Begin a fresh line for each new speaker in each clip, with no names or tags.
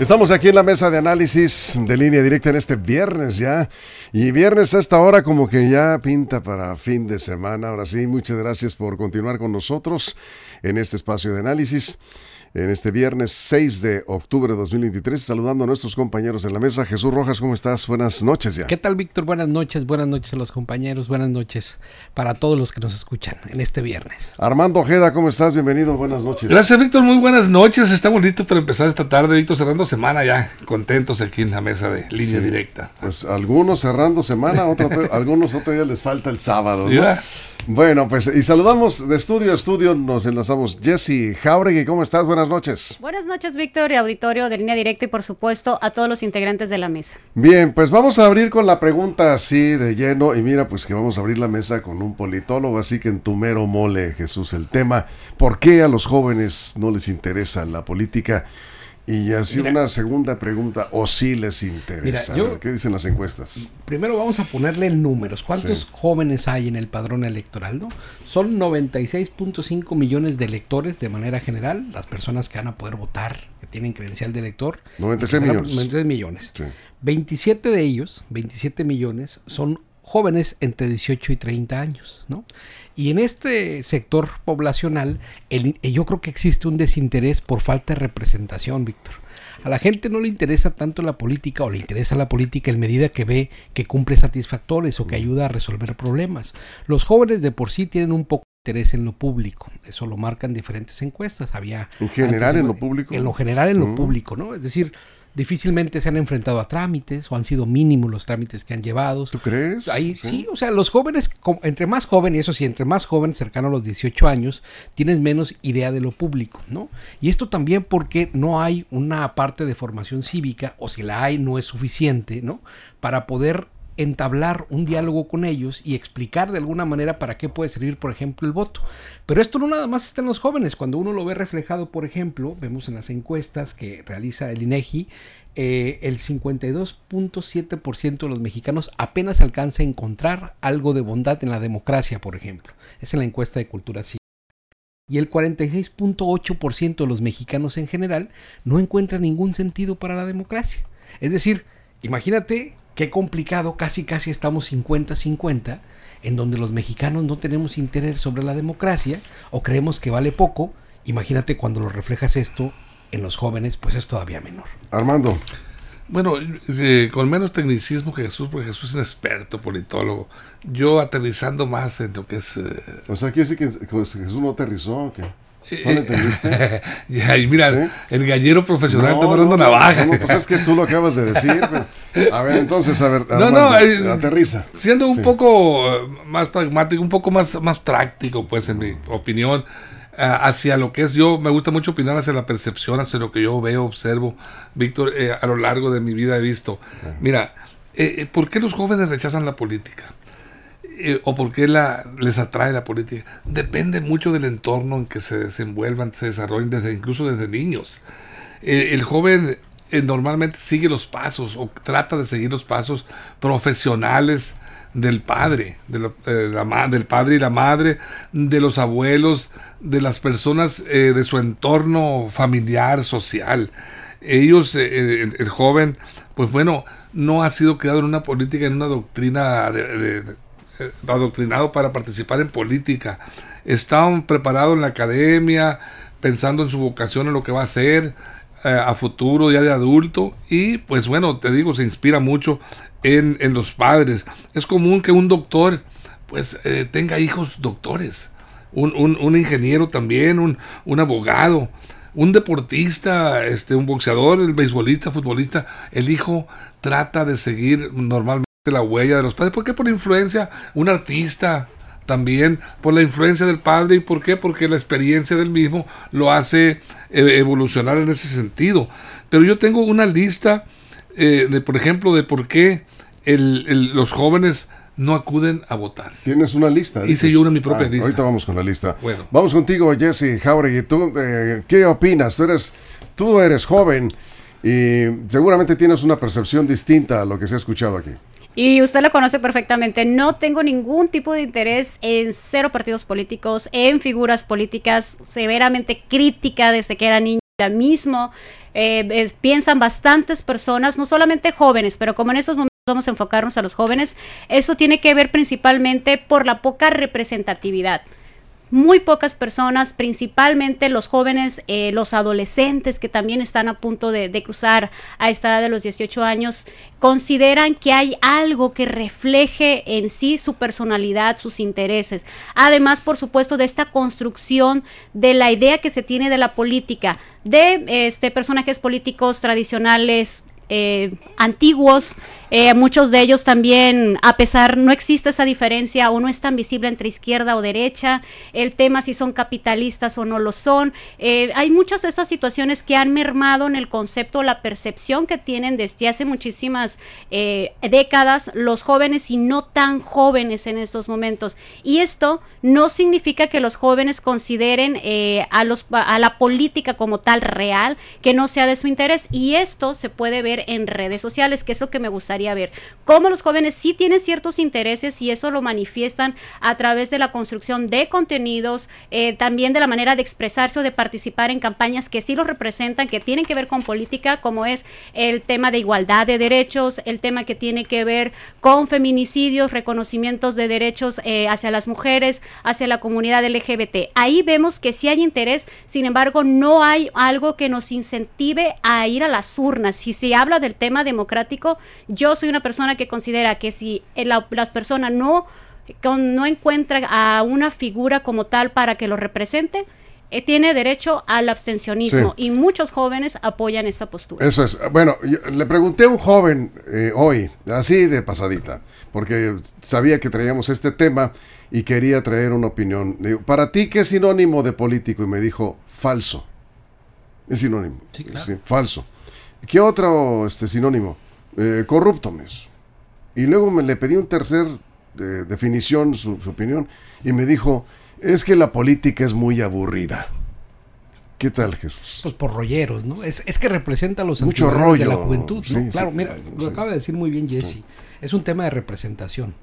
Estamos aquí en la mesa de análisis de línea directa en este viernes ya. Y viernes a esta hora como que ya pinta para fin de semana. Ahora sí, muchas gracias por continuar con nosotros en este espacio de análisis en este viernes 6 de octubre de 2023, saludando a nuestros compañeros en la mesa. Jesús Rojas, ¿cómo estás? Buenas noches ya.
¿Qué tal, Víctor? Buenas noches, buenas noches a los compañeros, buenas noches para todos los que nos escuchan en este viernes.
Armando Ojeda, ¿cómo estás? Bienvenido, buenas noches.
Gracias, Víctor, muy buenas noches. Estamos listos para empezar esta tarde, Víctor, cerrando semana ya, contentos aquí en la mesa de línea directa.
Pues algunos cerrando semana, otros, algunos otro día les falta el sábado. ¿no? Bueno, pues y saludamos de estudio a estudio, nos enlazamos. Jesse Jauregui, ¿cómo estás? Buenas noches.
Buenas noches, Víctor y auditorio de línea directa y por supuesto a todos los integrantes de la mesa.
Bien, pues vamos a abrir con la pregunta así de lleno y mira, pues que vamos a abrir la mesa con un politólogo, así que en tu mero mole, Jesús, el tema, ¿por qué a los jóvenes no les interesa la política? Y así una segunda pregunta, o si les interesa. ¿Qué dicen las encuestas?
Primero vamos a ponerle números. ¿Cuántos jóvenes hay en el padrón electoral? No? Son 96.5 millones de electores de manera general, las personas que van a poder votar, que tienen credencial de elector.
96 millones.
96 millones. 27 de ellos, 27 millones, son jóvenes entre 18 y 30 años, ¿no? Y en este sector poblacional, el, yo creo que existe un desinterés por falta de representación, Víctor. A la gente no le interesa tanto la política o le interesa la política en medida que ve que cumple satisfactores o que ayuda a resolver problemas. Los jóvenes de por sí tienen un poco de interés en lo público. Eso lo marcan diferentes encuestas. Había
en general en lo público.
En lo general en lo mm. público, ¿no? Es decir, difícilmente se han enfrentado a trámites o han sido mínimos los trámites que han llevado.
¿Tú crees?
Ahí sí, o sea, los jóvenes, entre más jóvenes, eso sí, entre más jóvenes, cercano a los 18 años, tienes menos idea de lo público, ¿no? Y esto también porque no hay una parte de formación cívica, o si la hay, no es suficiente, ¿no? Para poder entablar un diálogo con ellos y explicar de alguna manera para qué puede servir, por ejemplo, el voto. Pero esto no nada más está en los jóvenes. Cuando uno lo ve reflejado, por ejemplo, vemos en las encuestas que realiza el INEGI, eh, el 52.7% de los mexicanos apenas alcanza a encontrar algo de bondad en la democracia, por ejemplo. Es en la encuesta de cultura cívica. Y el 46.8% de los mexicanos en general no encuentra ningún sentido para la democracia. Es decir, imagínate qué complicado, casi casi estamos 50-50, en donde los mexicanos no tenemos interés sobre la democracia o creemos que vale poco. Imagínate cuando lo reflejas esto en los jóvenes, pues es todavía menor.
Armando.
Bueno, eh, con menos tecnicismo que Jesús, porque Jesús es un experto politólogo. Yo aterrizando más en lo que es... Eh,
o sea, quiere decir que Jesús no aterrizó, ¿qué? ¿No le
entendiste? y mira, el gallero profesional está dando navaja.
No, pues es que tú lo acabas de decir. A ver, entonces, a ver, no, no, eh, aterriza.
Siendo un poco eh, más pragmático, un poco más, más práctico, pues, en mi opinión, eh, hacia lo que es, yo me gusta mucho opinar hacia la percepción, hacia lo que yo veo, observo, Víctor, a lo largo de mi vida he visto. Mira, ¿por qué los jóvenes rechazan la política? Eh, o por qué la, les atrae la política. Depende mucho del entorno en que se desenvuelvan, se desarrollen, desde, incluso desde niños. Eh, el joven eh, normalmente sigue los pasos o trata de seguir los pasos profesionales del padre, la, del padre y la madre, de los abuelos, de las personas de su entorno familiar, social. Ellos, el, joven, pues bueno, no ha sido creado en una política, en una doctrina eh, adoctrinado para participar en política. Estaban preparados en la academia, pensando en su vocación, en lo que va a hacer eh, a futuro, ya de adulto. Y pues bueno, te digo, se inspira mucho en, los padres. Es común que un doctor pues eh, tenga hijos doctores. Un, ingeniero también, un, un abogado un deportista, este, un boxeador, el beisbolista, futbolista, el hijo trata de seguir normalmente la huella de los padres. porque por influencia? Un artista, también por la influencia del padre y por qué, porque la experiencia del mismo lo hace eh, evolucionar en ese sentido. Pero yo tengo una lista eh, de, por ejemplo, de por qué los jóvenes no acuden a votar.
Tienes una lista.
Hice yo una mi propia
ah,
lista.
Ahorita vamos con la lista. Bueno. Vamos contigo, Jesse Jauregui. ¿Tú eh, qué opinas? Tú eres, tú eres joven y seguramente tienes una percepción distinta a lo que se ha escuchado aquí.
Y usted lo conoce perfectamente. No tengo ningún tipo de interés en cero partidos políticos, en figuras políticas, severamente crítica desde que era niña mismo. Eh, piensan bastantes personas, no solamente jóvenes, pero como en estos momentos vamos a enfocarnos a los jóvenes, eso tiene que ver principalmente por la poca representatividad muy pocas personas, principalmente los jóvenes, eh, los adolescentes que también están a punto de, cruzar a esta edad de los 18 años, consideran que hay algo que refleje en sí su personalidad, sus intereses. Además, por supuesto, de esta construcción de la idea que se tiene de la política, de este, personajes políticos tradicionales eh, antiguos, eh, muchos de ellos también, a pesar, no existe esa diferencia o no es tan visible entre izquierda o derecha, el tema si son capitalistas o no lo son. Eh, hay muchas de estas situaciones que han mermado en el concepto, la percepción que tienen desde hace muchísimas décadas los jóvenes y no tan jóvenes en estos momentos. Y esto no significa que los jóvenes consideren a, los, a la política como tal real, que no sea de su interés. Y esto se puede ver en redes sociales, que es lo que me gustaría ver. Cómo los jóvenes sí tienen ciertos intereses y eso lo manifiestan a través de la construcción de contenidos, eh, también de la manera de expresarse o de participar en campañas que sí los representan, que tienen que ver con política, como es el tema de igualdad de derechos, el tema que tiene que ver con feminicidios, reconocimientos de derechos eh, hacia las mujeres, hacia la comunidad LGBT. Ahí vemos que sí hay interés, sin embargo, no hay algo que nos incentive a ir a las urnas. Si se habla del tema democrático, yo soy una persona que considera que si las personas no, no encuentran a una figura como tal para que lo represente, eh, tiene derecho al abstencionismo y muchos jóvenes apoyan esa postura.
Eso es. Bueno, le pregunté a un joven eh, hoy, así de pasadita, porque sabía que traíamos este tema y quería traer una opinión. ¿Para ti qué es sinónimo de político? Y me dijo, falso. Es sinónimo. Sí, claro. falso. ¿Qué otro este, sinónimo? Eh, corrupto, mes. Y luego me le pedí un tercer eh, definición, su, opinión, y me dijo, es que la política es muy aburrida. ¿Qué tal, Jesús?
Pues por rolleros, ¿no? Es, que representa a los
Mucho rollo. de
la juventud, ¿no? claro, mira, lo acaba de decir muy bien Jesse. Es un tema de representación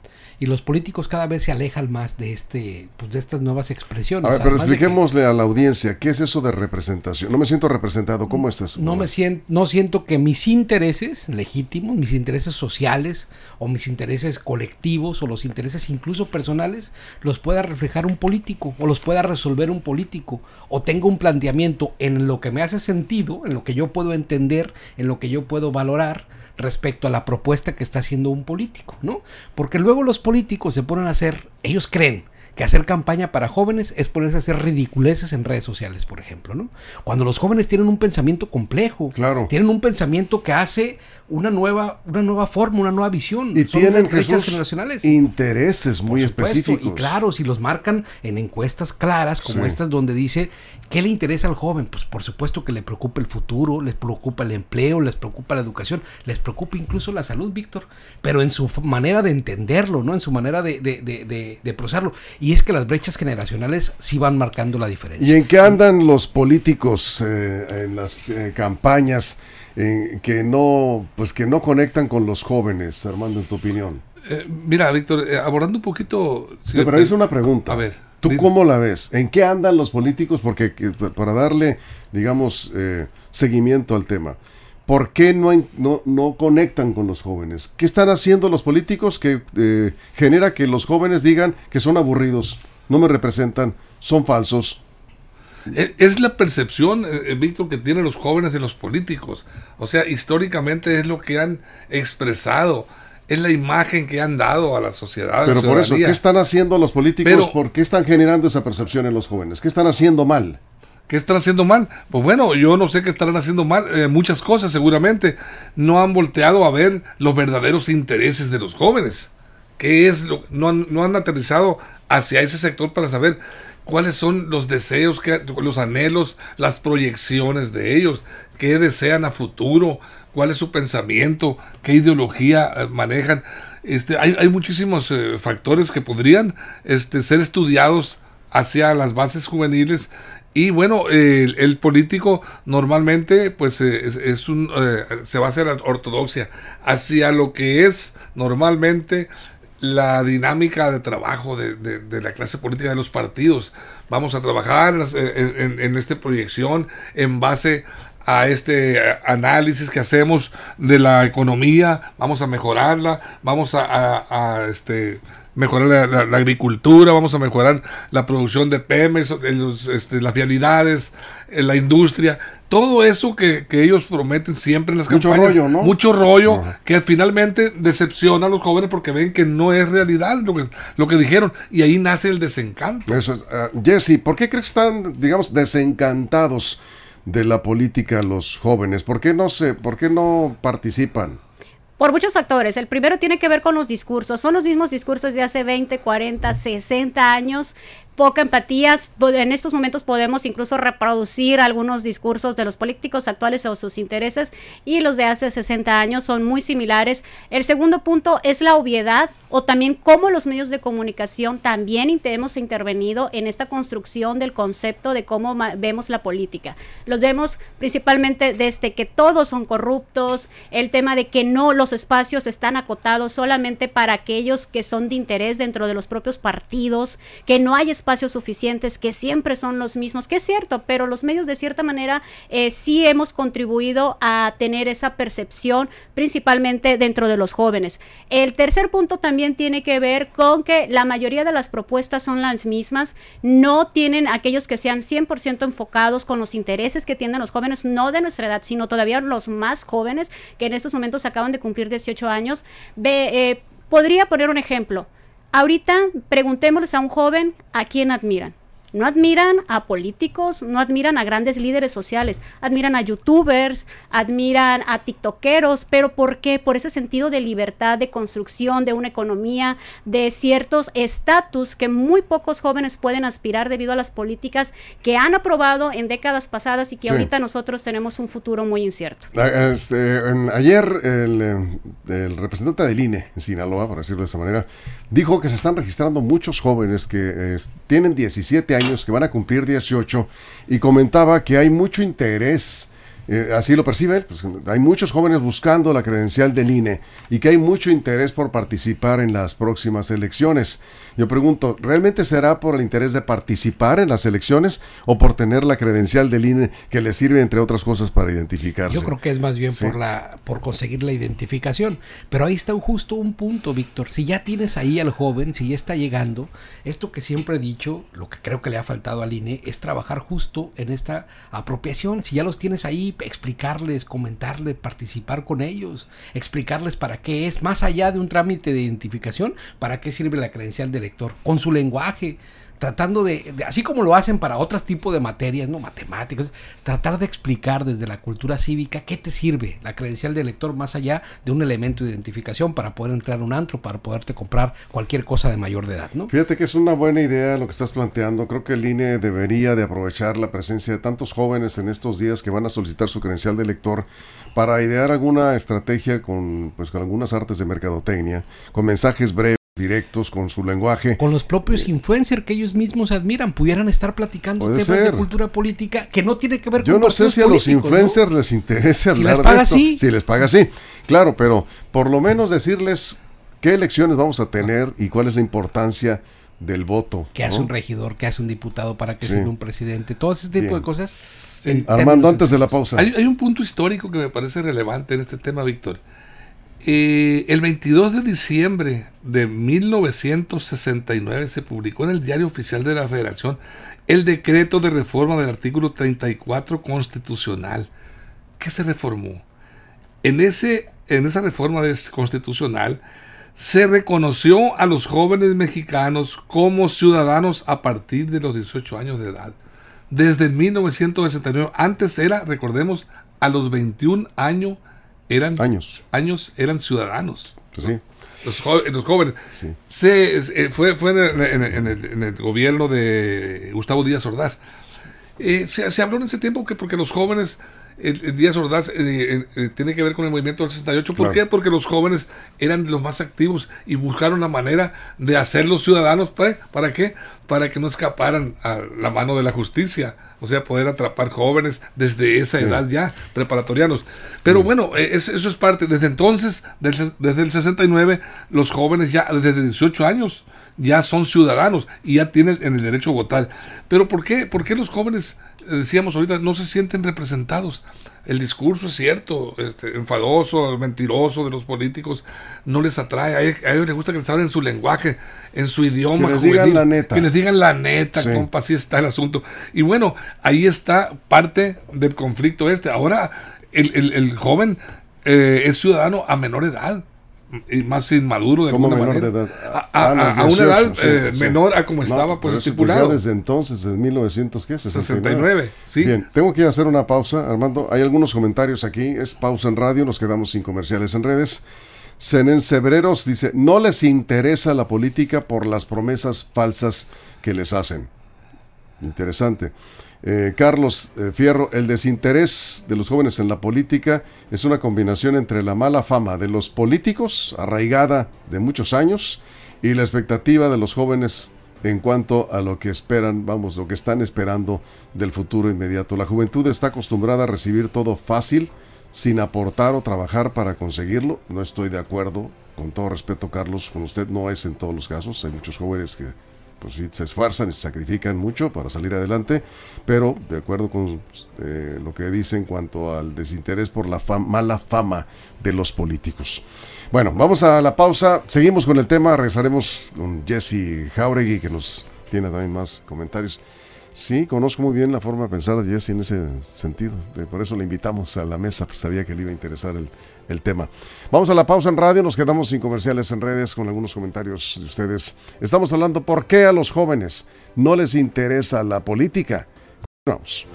y los políticos cada vez se alejan más de este pues de estas nuevas expresiones.
A ver, pero expliquémosle a la audiencia, ¿qué es eso de representación? No me siento representado, ¿cómo estás?
No me siento no siento que mis intereses legítimos, mis intereses sociales o mis intereses colectivos o los intereses incluso personales los pueda reflejar un político o los pueda resolver un político o tenga un planteamiento en lo que me hace sentido, en lo que yo puedo entender, en lo que yo puedo valorar respecto a la propuesta que está haciendo un político, ¿no? Porque luego los políticos se ponen a hacer, ellos creen que hacer campaña para jóvenes es ponerse a hacer ridiculeces en redes sociales, por ejemplo, ¿no? Cuando los jóvenes tienen un pensamiento complejo,
claro.
tienen un pensamiento que hace una nueva, una nueva forma, una nueva visión.
Y tienen generacionales. intereses muy específicos.
Y claro, si los marcan en encuestas claras como estas donde dice ¿qué le interesa al joven? Pues por supuesto que le preocupa el futuro, les preocupa el empleo, les preocupa la educación, les preocupa incluso la salud, Víctor, pero en su manera de entenderlo, ¿no? En su manera de, de, de, procesarlo. Y es que las brechas generacionales sí van marcando la diferencia.
¿Y en qué andan los políticos eh, en las eh, campañas? que no pues que no conectan con los jóvenes, Armando, en tu opinión.
Eh, mira, Víctor, eh, abordando un poquito...
Sí, pero hice una pregunta.
A ver.
¿Tú cómo la ves? ¿En qué andan los políticos? Porque para darle, digamos, eh, seguimiento al tema. ¿Por qué no, no, no, conectan con los jóvenes? ¿Qué están haciendo los políticos que genera que los jóvenes digan que son aburridos, no me representan, son falsos?
E, es la percepción, eh, eh, Víctor, que tienen los jóvenes de los políticos. O sea, históricamente es lo que han expresado, es la imagen que han dado a la sociedad.
Pero por eso, ¿qué están haciendo los políticos? ¿Por qué están generando esa percepción en los jóvenes? ¿Qué están haciendo mal?
¿Qué están haciendo mal? Pues bueno, yo no sé qué estarán haciendo mal, eh, muchas cosas seguramente. No han volteado a ver los verdaderos intereses de los jóvenes. ¿Qué es lo no han, no han aterrizado hacia ese sector para saber cuáles son los deseos, los anhelos, las proyecciones de ellos, qué desean a futuro, cuál es su pensamiento, qué ideología eh, manejan. Este, hay, hay muchísimos eh, factores que podrían este, ser estudiados hacia las bases juveniles. Y bueno, el, político normalmente pues eh, es, un, se va a la ortodoxia. Hacia lo que es normalmente la dinámica de trabajo de, de, la clase política de los partidos. Vamos a trabajar en, en, esta proyección en base a este análisis que hacemos de la economía, vamos a mejorarla, vamos a, este, mejorar la, agricultura, vamos a mejorar la producción de PEMES, este, las vialidades, la industria, todo eso que, ellos prometen siempre en las
mucho
campañas.
Rollo, ¿no?
Mucho rollo, que finalmente decepciona a los jóvenes porque ven que no es realidad lo que, lo que dijeron y ahí nace el desencanto.
Eso es. Ah, Jesse, ¿por qué crees que están, digamos, desencantados? de la política los jóvenes? ¿Por qué no se, por qué no participan?
Por muchos factores. El primero tiene que ver con los discursos. Son los mismos discursos de hace 20, 40, 60 años poca empatía. En estos momentos podemos incluso reproducir algunos discursos de los políticos actuales o sus intereses y los de hace 60 años son muy similares. El segundo punto es la obviedad o también cómo los medios de comunicación también hemos intervenido en esta construcción del concepto de cómo vemos la política. Los vemos principalmente desde que todos son corruptos, el tema de que no los espacios están acotados solamente para aquellos que son de interés dentro de los propios partidos, que no hay espacios suficientes, que siempre son los mismos, que es cierto, pero los medios de cierta manera eh, sí hemos contribuido a tener esa percepción, principalmente dentro de los jóvenes. El tercer punto también tiene que ver con que la mayoría de las propuestas son las mismas, no tienen aquellos que sean 100% enfocados con los intereses que tienen los jóvenes, no de nuestra edad, sino todavía los más jóvenes que en estos momentos acaban de cumplir 18 años. Eh, podría poner un ejemplo. Ahorita preguntémosles a un joven a quién admiran. No admiran a políticos, no admiran a grandes líderes sociales, admiran a youtubers, admiran a tiktokeros, pero ¿por qué? Por ese sentido de libertad, de construcción, de una economía, de ciertos estatus que muy pocos jóvenes pueden aspirar debido a las políticas que han aprobado en décadas pasadas y que ahorita nosotros tenemos un futuro muy incierto.
Este, ayer el, el, representante del INE en Sinaloa, por decirlo de esa manera, dijo que se están registrando muchos jóvenes que tienen 17 años que van a cumplir 18 y comentaba que hay mucho interés eh, así lo percibe pues, hay muchos jóvenes buscando la credencial del INE y que hay mucho interés por participar en las próximas elecciones. Yo pregunto, ¿realmente será por el interés de participar en las elecciones o por tener la credencial del INE que le sirve, entre otras cosas, para identificarse?
Yo creo que es más bien por, la, por conseguir la identificación. Pero ahí está justo un punto, Víctor. Si ya tienes ahí al joven, si ya está llegando, esto que siempre he dicho, lo que creo que le ha faltado al INE, es trabajar justo en esta apropiación. Si ya los tienes ahí, explicarles, comentarles, participar con ellos, explicarles para qué es, más allá de un trámite de identificación, para qué sirve la credencial lector, con su lenguaje, tratando de, así como lo hacen para otros tipos de materias, no matemáticas, tratar de explicar desde la cultura cívica qué te sirve la credencial de lector más allá de un elemento de identificación para poder entrar a un antro, para poderte comprar cualquier cosa de mayor de edad, ¿no?
Fíjate que es una buena idea lo que estás planteando. Creo que el INE debería de aprovechar la presencia de tantos jóvenes en estos días que van a solicitar su credencial de lector para idear alguna estrategia con, pues, con algunas artes de mercadotecnia, con mensajes breves directos con su lenguaje.
Con los propios influencers que ellos mismos admiran, pudieran estar platicando temas de cultura política que no tiene que ver
Yo con Yo no sé si a los influencers les interesa hablar les paga de esto. Si les paga así, claro, pero por lo menos decirles qué elecciones vamos a tener y cuál es la importancia del voto.
¿Qué hace un regidor? ¿Qué hace un diputado para que sea un presidente? Todo ese tipo de cosas.
Armando, antes de la pausa.
hay un punto histórico que me parece relevante en este tema, Víctor. El 22 de diciembre de 1969 se publicó en el Diario Oficial de la Federación el decreto de reforma del artículo 34 constitucional. ¿Qué se reformó? En, ese, en esa reforma constitucional se reconoció a los jóvenes mexicanos como ciudadanos a partir de los 18 años de edad. Desde 1969, antes era, recordemos, a los 21 años eran
años.
años eran ciudadanos.
Pues sí.
Los, jóvenes. Se, eh, fue fue en el, gobierno de Gustavo Díaz Ordaz. Eh, se, se, habló en ese tiempo que porque los jóvenes el, Díaz Ordaz eh, eh, tiene que ver con el movimiento del 68. ¿Por qué? Porque los jóvenes eran los más activos y buscaron la manera de hacerlos ciudadanos. ¿Para, ¿Para qué? Para que no escaparan a la mano de la justicia. O sea, poder atrapar jóvenes desde esa edad ya, preparatorianos. Pero bueno, eh, eso, es parte. Desde entonces, desde el 69, los jóvenes ya desde 18 años ya son ciudadanos y ya tienen en el derecho a votar. Pero ¿por qué? ¿Por qué los jóvenes decíamos ahorita, no se sienten representados. El discurso es cierto, este, enfadoso, mentiroso de los políticos, no les atrae. A ellos, les gusta que les hablen en su lenguaje, en su idioma.
Que les digan la neta.
Que les digan la neta, compa, así está el asunto. Y bueno, ahí está parte del conflicto este. Ahora, el, joven eh, es ciudadano a menor edad más inmaduro de alguna manera.
De edad?
A, ah, una edad eh, menor a como estaba pues, pues estipulado.
Pues desde entonces, en 1969.
sí.
Bien, tengo que hacer una pausa, Armando. Hay algunos comentarios aquí. Es pausa en radio, nos quedamos sin comerciales en redes. Senen Sebreros dice, no les interesa la política por las promesas falsas que les hacen. Interesante. Eh, Carlos eh, Fierro, el desinterés de los jóvenes en la política es una combinación entre la mala fama de los políticos, arraigada de muchos años, y la expectativa de los jóvenes en cuanto a lo que esperan, vamos, lo que están esperando del futuro inmediato. La juventud está acostumbrada a recibir todo fácil, sin aportar o trabajar para conseguirlo. No estoy de acuerdo, con todo respeto, Carlos, con usted no es en todos los casos. Hay muchos jóvenes que pues sí, se esfuerzan y se sacrifican mucho para salir adelante, pero de acuerdo con eh, lo que dice en cuanto al desinterés por la mala fama de los políticos. Bueno, vamos a la pausa, seguimos con el tema, regresaremos con Jesse Jauregui que nos tiene también más comentarios. Sí, conozco muy bien la forma de pensar de Jesse en ese sentido. Por eso le invitamos a la mesa, pues sabía que le iba a interesar el, el tema. Vamos a la pausa en radio, nos quedamos sin comerciales en redes con algunos comentarios de ustedes. Estamos hablando por qué a los jóvenes no les interesa la política. Vamos.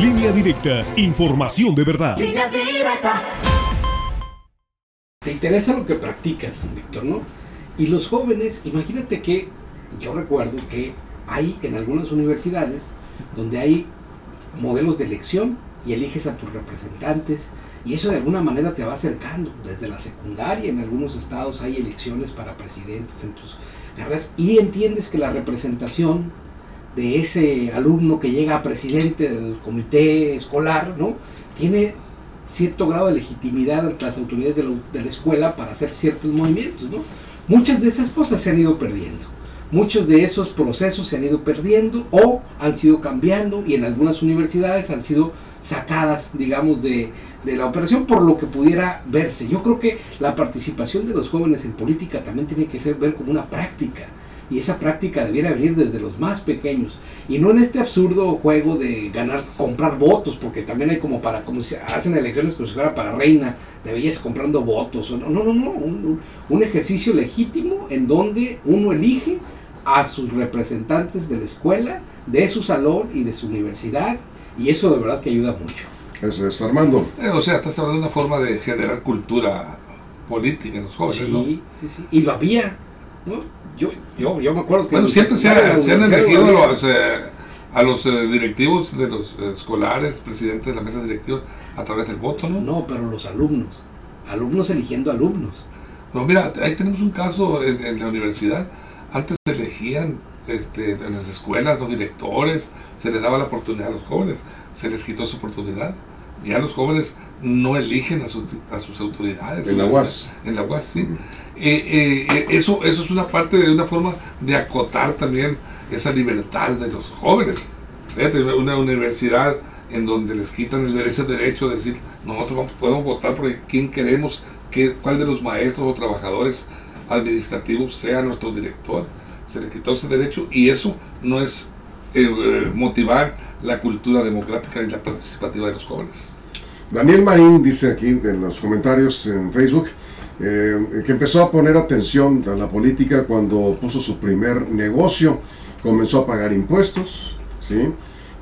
Línea directa, información de verdad. Línea directa.
Te interesa lo que practicas, Víctor, ¿no? Y los jóvenes, imagínate que yo recuerdo que hay en algunas universidades donde hay modelos de elección y eliges a tus representantes y eso de alguna manera te va acercando. Desde la secundaria en algunos estados hay elecciones para presidentes en tus carreras y entiendes que la representación de ese alumno que llega a presidente del comité escolar, ¿no? Tiene cierto grado de legitimidad ante las autoridades de, de la escuela para hacer ciertos movimientos, ¿no? Muchas de esas cosas se han ido perdiendo. Muchos de esos procesos se han ido perdiendo o han sido cambiando y en algunas universidades han sido sacadas, digamos, de, la operación por lo que pudiera verse. Yo creo que la participación de los jóvenes en política también tiene que ser ver como una práctica. Y esa práctica debiera venir desde los más pequeños. Y no en este absurdo juego de ganar, comprar votos, porque también hay como para, como se hacen elecciones como si fuera para reina, de belleza comprando votos. No, no, no, no. Un, un ejercicio legítimo en donde uno elige a sus representantes de la escuela, de su salón y de su universidad y eso de verdad que ayuda mucho.
Eso es, Armando.
Eh, o sea, estás hablando de una forma de generar cultura política en los jóvenes, ¿no?
Sí, sí. Y lo había, ¿no? Yo, yo, yo me acuerdo que...
Bueno, siempre se, han elegido a los, eh, directivos de los escolares, presidentes de la mesa directiva, a través del voto, ¿no?
No, pero los alumnos. Alumnos eligiendo alumnos.
No, mira, ahí tenemos un caso en, en la universidad. Antes se elegían este, en las escuelas, los directores, se les daba la oportunidad a los jóvenes, se les quitó su oportunidad. Ya los jóvenes no eligen a sus, a sus autoridades.
En la UAS.
En la UAS, sí. Eh, eh, eso, eso es una parte de una forma de acotar también esa libertad de los jóvenes. Fíjate, una universidad en donde les quitan el derecho, derecho de decir, nosotros podemos votar por quién queremos, que, cuál de los maestros o trabajadores administrativos sea nuestro director se le quitó ese derecho y eso no es eh, eh, motivar la cultura democrática y la participativa de los jóvenes.
Daniel Marín dice aquí en los comentarios en Facebook eh, que empezó a poner atención a la política cuando puso su primer negocio, comenzó a pagar impuestos, ¿sí?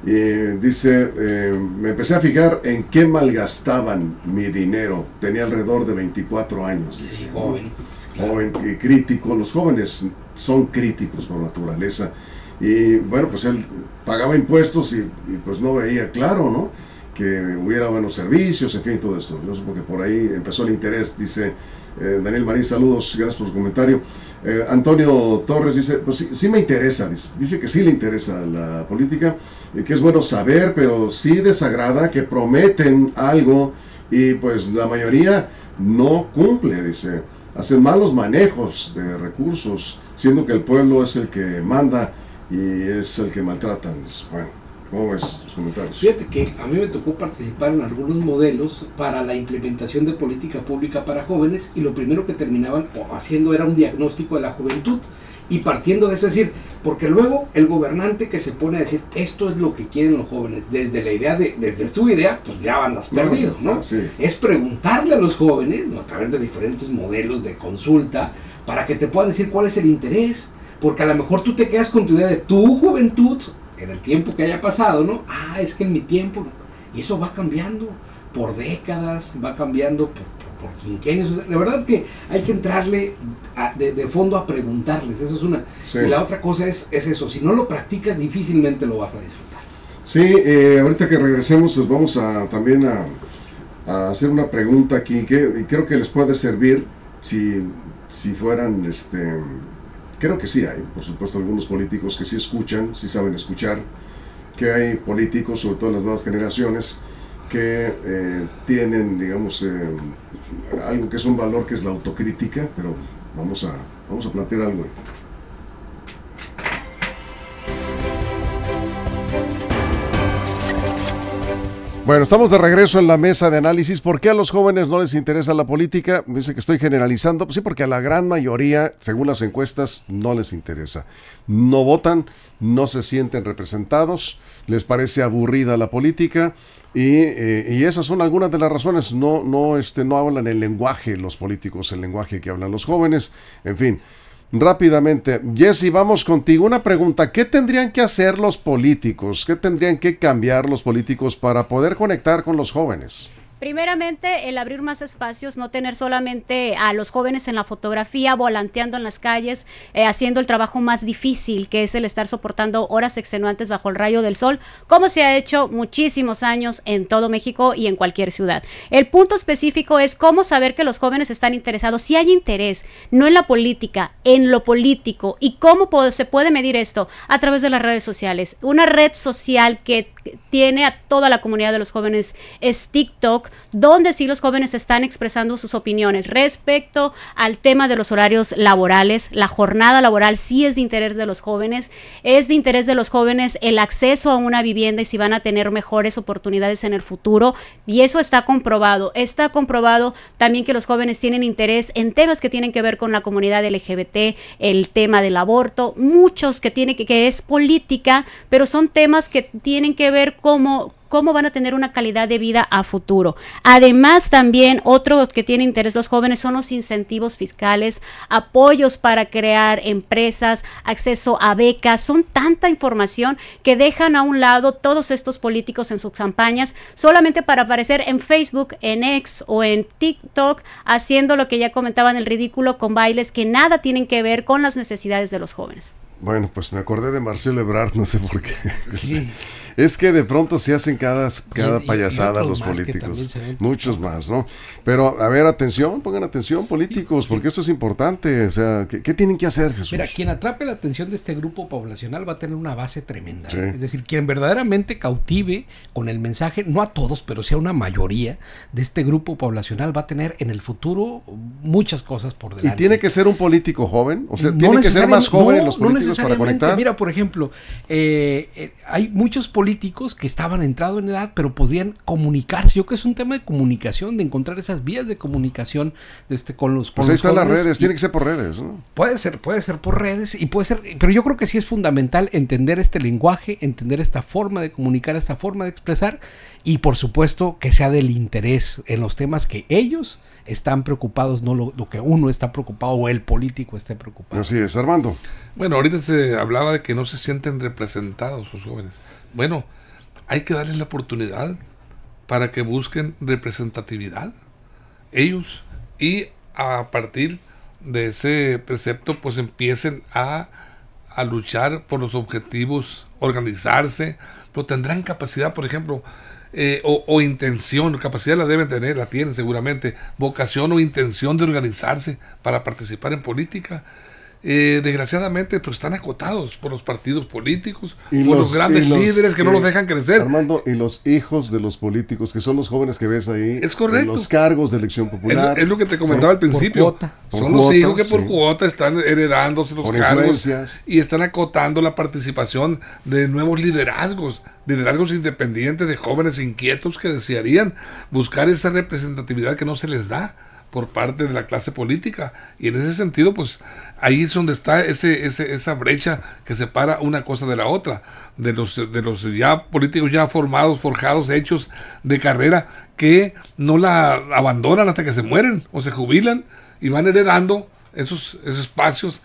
Y dice, eh, me empecé a fijar en qué malgastaban mi dinero. Tenía alrededor de 24 años.
Sí, joven.
Joven y crítico. Los jóvenes son críticos por naturaleza. Y bueno, pues él pagaba impuestos y, pues no veía claro, ¿no? Que hubiera buenos servicios, en fin, todo esto. No sé, porque por ahí empezó el interés, dice eh, Daniel Marín, saludos, gracias por su comentario. Eh, Antonio Torres dice, pues sí, me interesa, dice, que sí le interesa la política, y que es bueno saber, pero sí desagrada que prometen algo y pues la mayoría no cumple, dice, hacen malos manejos de recursos, siendo que el pueblo es el que manda y es el que maltratan. Bueno. ¿Cómo ves sus comentarios?
Fíjate que a mí me tocó participar en algunos modelos para la implementación de política pública para jóvenes y lo primero que terminaban haciendo era un diagnóstico de la juventud y partiendo de eso, es decir, porque luego el gobernante que se pone a decir esto es lo que quieren los jóvenes, desde la idea de, desde su idea, pues ya andas perdido, ¿no? Es preguntarle a los jóvenes, a través de diferentes modelos de consulta, para que te puedan decir cuál es el interés, porque a lo mejor tú te quedas con tu idea de tu juventud en el tiempo que haya pasado, ¿no? Ah, es que en mi tiempo, y eso va cambiando por décadas, va cambiando por, por, quinquenios. la verdad es que hay que entrarle de, fondo a preguntarles, eso es una. Y la otra cosa es, es eso, si no lo practicas difícilmente lo vas a disfrutar.
Sí, eh, ahorita que regresemos pues vamos a también a, a, hacer una pregunta aquí que creo que les puede servir si, si fueran este Creo que sí hay, por supuesto, algunos políticos que sí escuchan, sí saben escuchar, que hay políticos, sobre todo las nuevas generaciones, que eh, tienen, digamos, eh, algo que es un valor que es la autocrítica, pero vamos a, vamos a plantear algo. Bueno, estamos de regreso en la mesa de análisis. ¿Por qué a los jóvenes no les interesa la política? Dice que estoy generalizando. Pues sí, porque a la gran mayoría, según las encuestas, no les interesa. No votan, no se sienten representados, les parece aburrida la política y, eh, esas son algunas de las razones. No, no, este, no hablan el lenguaje los políticos, el lenguaje que hablan los jóvenes. En fin, Rápidamente, Jesse, vamos contigo. Una pregunta, ¿qué tendrían que hacer los políticos? ¿Qué tendrían que cambiar los políticos para poder conectar con los jóvenes?
Primeramente, el abrir más espacios, no tener solamente a los jóvenes en la fotografía, volanteando en las calles, eh, haciendo el trabajo más difícil, que es el estar soportando horas extenuantes bajo el rayo del sol, como se ha hecho muchísimos años en todo México y en cualquier ciudad. El punto específico es cómo saber que los jóvenes están interesados, si hay interés, no en la política, en lo político, y cómo se puede medir esto a través de las redes sociales. Una red social que tiene a toda la comunidad de los jóvenes es TikTok, donde sí los jóvenes están expresando sus opiniones respecto al tema de los horarios laborales. La jornada laboral sí es de interés de los jóvenes, es de interés de los jóvenes el acceso a una vivienda y si van a tener mejores oportunidades en el futuro. Y eso está comprobado. Está comprobado también que los jóvenes tienen interés en temas que tienen que ver con la comunidad LGBT, el tema del aborto, muchos que tiene que, que es política, pero son temas que tienen que ver cómo, cómo van a tener una calidad de vida a futuro. Además, también otro que tiene interés los jóvenes son los incentivos fiscales, apoyos para crear empresas, acceso a becas. Son tanta información que dejan a un lado todos estos políticos en sus campañas solamente para aparecer en Facebook, en X o en TikTok haciendo lo que ya comentaban el ridículo con bailes que nada tienen que ver con las necesidades de los jóvenes.
Bueno, pues me acordé de Marcelo Ebrard, no sé por qué. Es que de pronto se hacen cada, cada payasada los políticos. Muchos más, ¿no? Pero, a ver, atención, pongan atención, políticos, porque esto es importante. O sea, ¿qué, tienen que hacer, Jesús?
Mira, quien atrape la atención de este grupo poblacional va a tener una base tremenda. Es decir, quien verdaderamente cautive con el mensaje, no a todos, pero sí a una mayoría de este grupo poblacional, va a tener en el futuro muchas cosas por delante.
¿Y tiene que ser un político joven? O sea, ¿tiene que ser más joven los políticos para conectar?
Mira, por ejemplo, eh, eh, hay muchos políticos políticos que estaban entrados en edad, pero podían comunicarse. Yo creo que es un tema de comunicación, de encontrar esas vías de comunicación este, con los
Pues ahí están las redes, tiene que ser por redes, ¿no?
Puede ser, puede ser por redes y puede ser, pero yo creo que sí es fundamental entender este lenguaje, entender esta forma de comunicar, esta forma de expresar y por supuesto que sea del interés en los temas que ellos están preocupados, no lo, que uno está preocupado o el político esté preocupado.
Así es, Armando.
Bueno, ahorita se hablaba de que no se sienten representados los jóvenes. Bueno, hay que darles la oportunidad para que busquen representatividad ellos y a partir de ese precepto pues empiecen a, a luchar por los objetivos, organizarse, pero tendrán capacidad, por ejemplo, eh, o, o, intención, capacidad la deben tener, la tienen seguramente, vocación o intención de organizarse para participar en política eh, desgraciadamente pues están acotados por los partidos políticos, y por los, grandes líderes que no los dejan crecer.
Armando, y los hijos de los políticos, que son los jóvenes que ves ahí,
es correcto.
En los cargos de elección popular.
Es, lo que te comentaba al principio. son los hijos que por cuota están heredándose los cargos y están acotando la participación de nuevos liderazgos, liderazgos independientes de jóvenes inquietos que desearían buscar esa representatividad que no se les da por parte de la clase política. Y en ese sentido, pues ahí es donde está ese, ese, esa brecha que separa una cosa de la otra, de los, de los ya políticos ya formados, forjados, hechos de carrera, que no la abandonan hasta que se mueren o se jubilan y van heredando esos, esos espacios.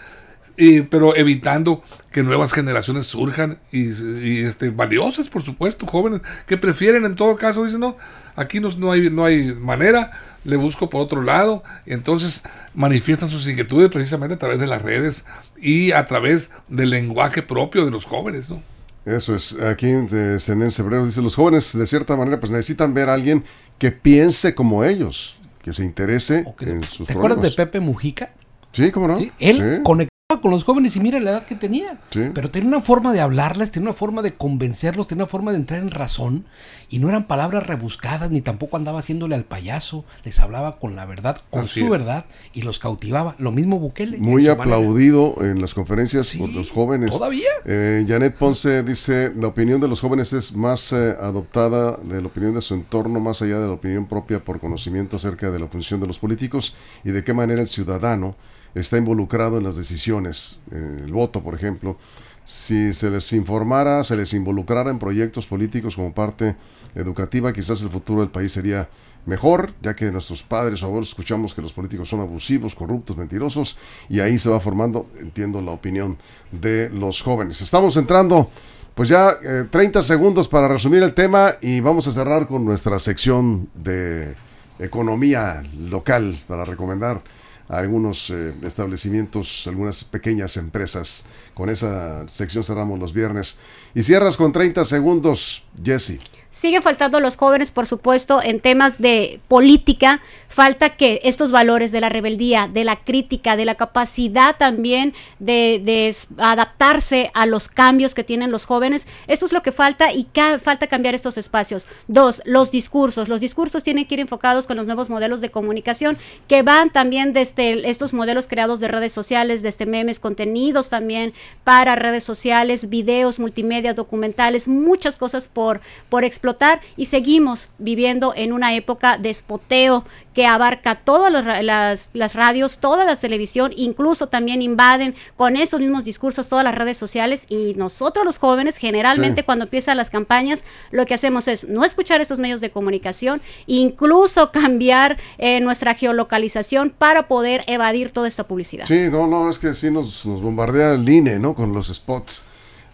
Y, pero evitando que nuevas generaciones surjan y, y, este, valiosas, por supuesto, jóvenes que prefieren en todo caso, dicen, no, aquí no, no, hay, no hay manera, le busco por otro lado. Y entonces manifiestan sus inquietudes precisamente a través de las redes y a través del lenguaje propio de los jóvenes, ¿no?
Eso es, aquí de Zenén Cebrero dice, los jóvenes de cierta manera pues necesitan ver a alguien que piense como ellos, que se interese en sus
¿Te acuerdas de Pepe Mujica?
Sí, cómo no.
Él conectó con los jóvenes y mira la edad que tenía. Pero tenía una forma de hablarles, tenía una forma de convencerlos, tenía una forma de entrar en razón. Y no eran palabras rebuscadas, ni tampoco andaba haciéndole al payaso. Les hablaba con la verdad, con su verdad, y los cautivaba. Lo mismo Bukele.
Muy aplaudido en las conferencias por los jóvenes.
¿Todavía?
Eh, Janet Ponce dice, la opinión de los jóvenes es más eh, adoptada de la opinión de su entorno, más allá de la opinión propia por conocimiento acerca de la función de los políticos y de qué manera el ciudadano está involucrado en las decisiones, el voto, por ejemplo, si se les informara, se les involucrara en proyectos políticos como parte educativa, quizás el futuro del país sería mejor, ya que nuestros padres o abuelos escuchamos que los políticos son abusivos, corruptos, mentirosos, y ahí se va formando, entiendo, la opinión de los jóvenes. Estamos entrando, pues ya 30 eh, segundos para resumir el tema y vamos a cerrar con nuestra sección de economía local para recomendar algunos eh, establecimientos, algunas pequeñas empresas. Con esa sección cerramos los viernes. Y cierras con 30 segundos, Jesse.
Siguen faltando los jóvenes, por supuesto, en temas de política. Falta que estos valores de la rebeldía, de la crítica, de la capacidad también de, adaptarse a los cambios que tienen los jóvenes, esto es lo que falta y falta cambiar estos espacios. Dos, los discursos. Los discursos tienen que ir enfocados con los nuevos modelos de comunicación que van también desde estos modelos creados de redes sociales, desde memes, contenidos también para redes sociales, videos, multimedia, documentales, muchas cosas por, por explorar y seguimos viviendo en una época de espoteo que abarca todas las, las, radios, toda la televisión, incluso también invaden con esos mismos discursos todas las redes sociales y nosotros los jóvenes generalmente cuando empiezan las campañas lo que hacemos es no escuchar estos medios de comunicación, incluso cambiar eh, nuestra geolocalización para poder evadir toda esta publicidad.
Sí, no, no, es que sí nos, nos bombardea el INE, ¿no? Con los spots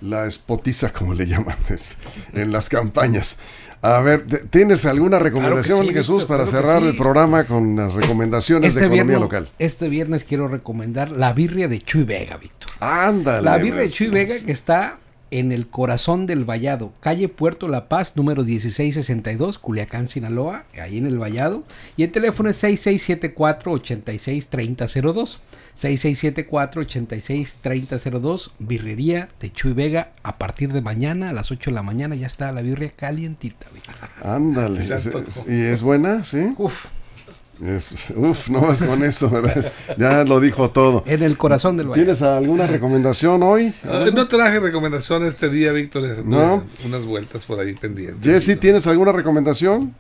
la espotiza, como le llaman en las campañas. A ver, ¿tienes alguna recomendación, Jesús, para cerrar el programa con las recomendaciones de este economía local?
Este viernes quiero recomendar la birria de Chuy Vega, Víctor.
Ándale.
La birria de Chuy Vega que está en el corazón del Vallado, calle Puerto La Paz, número 1662, Culiacán, Sinaloa, ahí en el Vallado. Y el teléfono es 6674-863002. 6674-863002, birrería de Chuy Vega. A partir de mañana, a las 8 de la mañana, ya está la birria calientita.
Ándale. ¿Y es buena? ¿Sí?
Uf.
uf, no es con eso, ¿verdad? ya lo dijo todo.
En el corazón del
¿Tienes alguna recomendación hoy?
Ah, no traje recomendación este día, Víctor. No. Unas vueltas por ahí pendientes.
Jessy, ¿tienes alguna recomendación?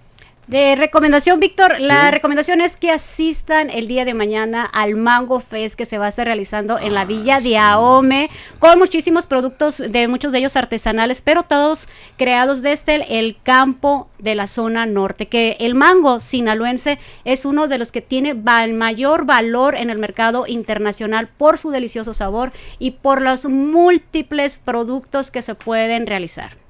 De recomendación, Víctor, la recomendación es que asistan el día de mañana al Mango Fest que se va a estar realizando en la ah, villa de Ahome, con muchísimos productos, de muchos de ellos artesanales, pero todos creados desde el, campo de la zona norte. Que el mango sinaloense es uno de los que tiene el mayor valor en el mercado internacional por su delicioso sabor y por los múltiples productos que se pueden realizar.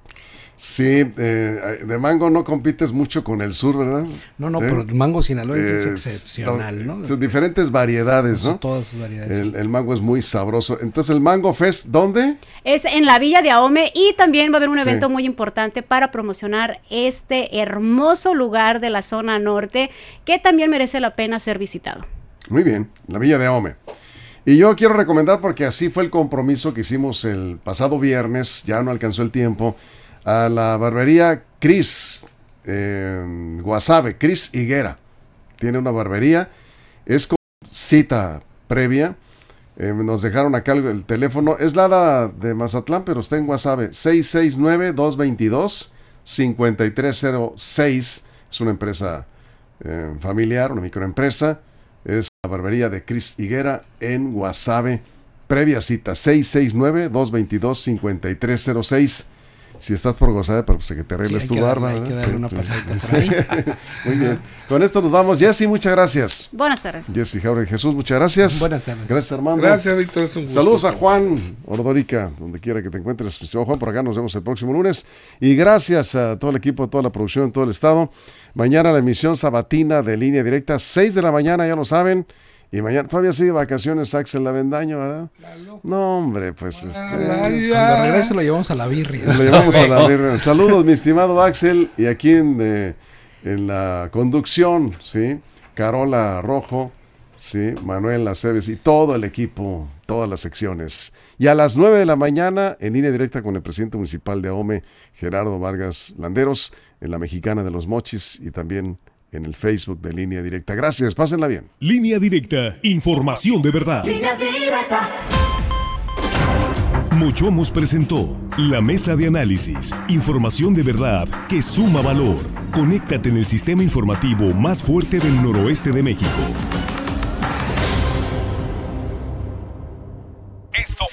Sí, eh, de mango no compites mucho con el sur, ¿verdad?
No, no,
¿Eh?
pero el mango sinaloense es,
Es-
excepcional, ¿no?
Sus diferentes variedades, ¿no?
Todas sus variedades.
El, el mango es muy sabroso. Entonces, ¿el Mango Fest dónde?
Es en la Villa de Ahome y también va a haber un
Sí.
evento muy importante para promocionar este hermoso lugar de la zona norte que también merece la pena ser visitado.
Muy bien, la Villa de Ahome. Y yo quiero recomendar, porque así fue el compromiso que hicimos el pasado viernes, ya no alcanzó el tiempo, a la barbería Cris, eh, Guasave, Cris Higuera. Tiene una barbería, es con cita previa. Eh, nos dejaron acá el, el teléfono, es la de Mazatlán, pero está en Guasave, 669-222-5306. Es una empresa eh, familiar, una microempresa. Es la barbería de Cris Higuera en Guasave. Previa cita 669-222-5306. Si estás por Guasave, pues que te arregles
Sí,
tu
que
barba.
darle- hay que darle una pasadita
sí.
por ahí.
Muy bien. Con esto nos vamos. Jessy, muchas gracias.
Buenas tardes.
Jessy Jauregui Jesús, muchas gracias.
Buenas tardes.
Gracias, Armando.
Gracias, Víctor. Es un gusto.
Saludos a Juan Ordórica, donde quiera que te encuentres. Estimado Juan, por acá nos vemos el próximo lunes. Y gracias a todo el equipo, a toda la producción, todo el estado. Mañana la emisión sabatina de línea directa, 6 de la mañana, ya lo saben. Y mañana todavía sigue vacaciones Axel Lavendaño, ¿verdad? No, hombre, pues este.
Ay,
Cuando regrese lo llevamos a la birria.
Lo llevamos a la birria. Saludos, mi estimado Axel. Y aquí en, en la conducción, ¿sí? Carola Rojo, ¿sí? Manuel Aceves y todo el equipo, todas las secciones. Y a las 9 de la mañana, en línea directa con el presidente municipal de Ahome, Gerardo Vargas Landeros, en la Mexicana de los Mochis y también en el Facebook de línea directa. Gracias, pásenla bien.
Línea directa, información de verdad. Mochomos presentó la mesa de análisis, información de verdad que suma valor. Conéctate en el sistema informativo más fuerte del noroeste de México. Esto fue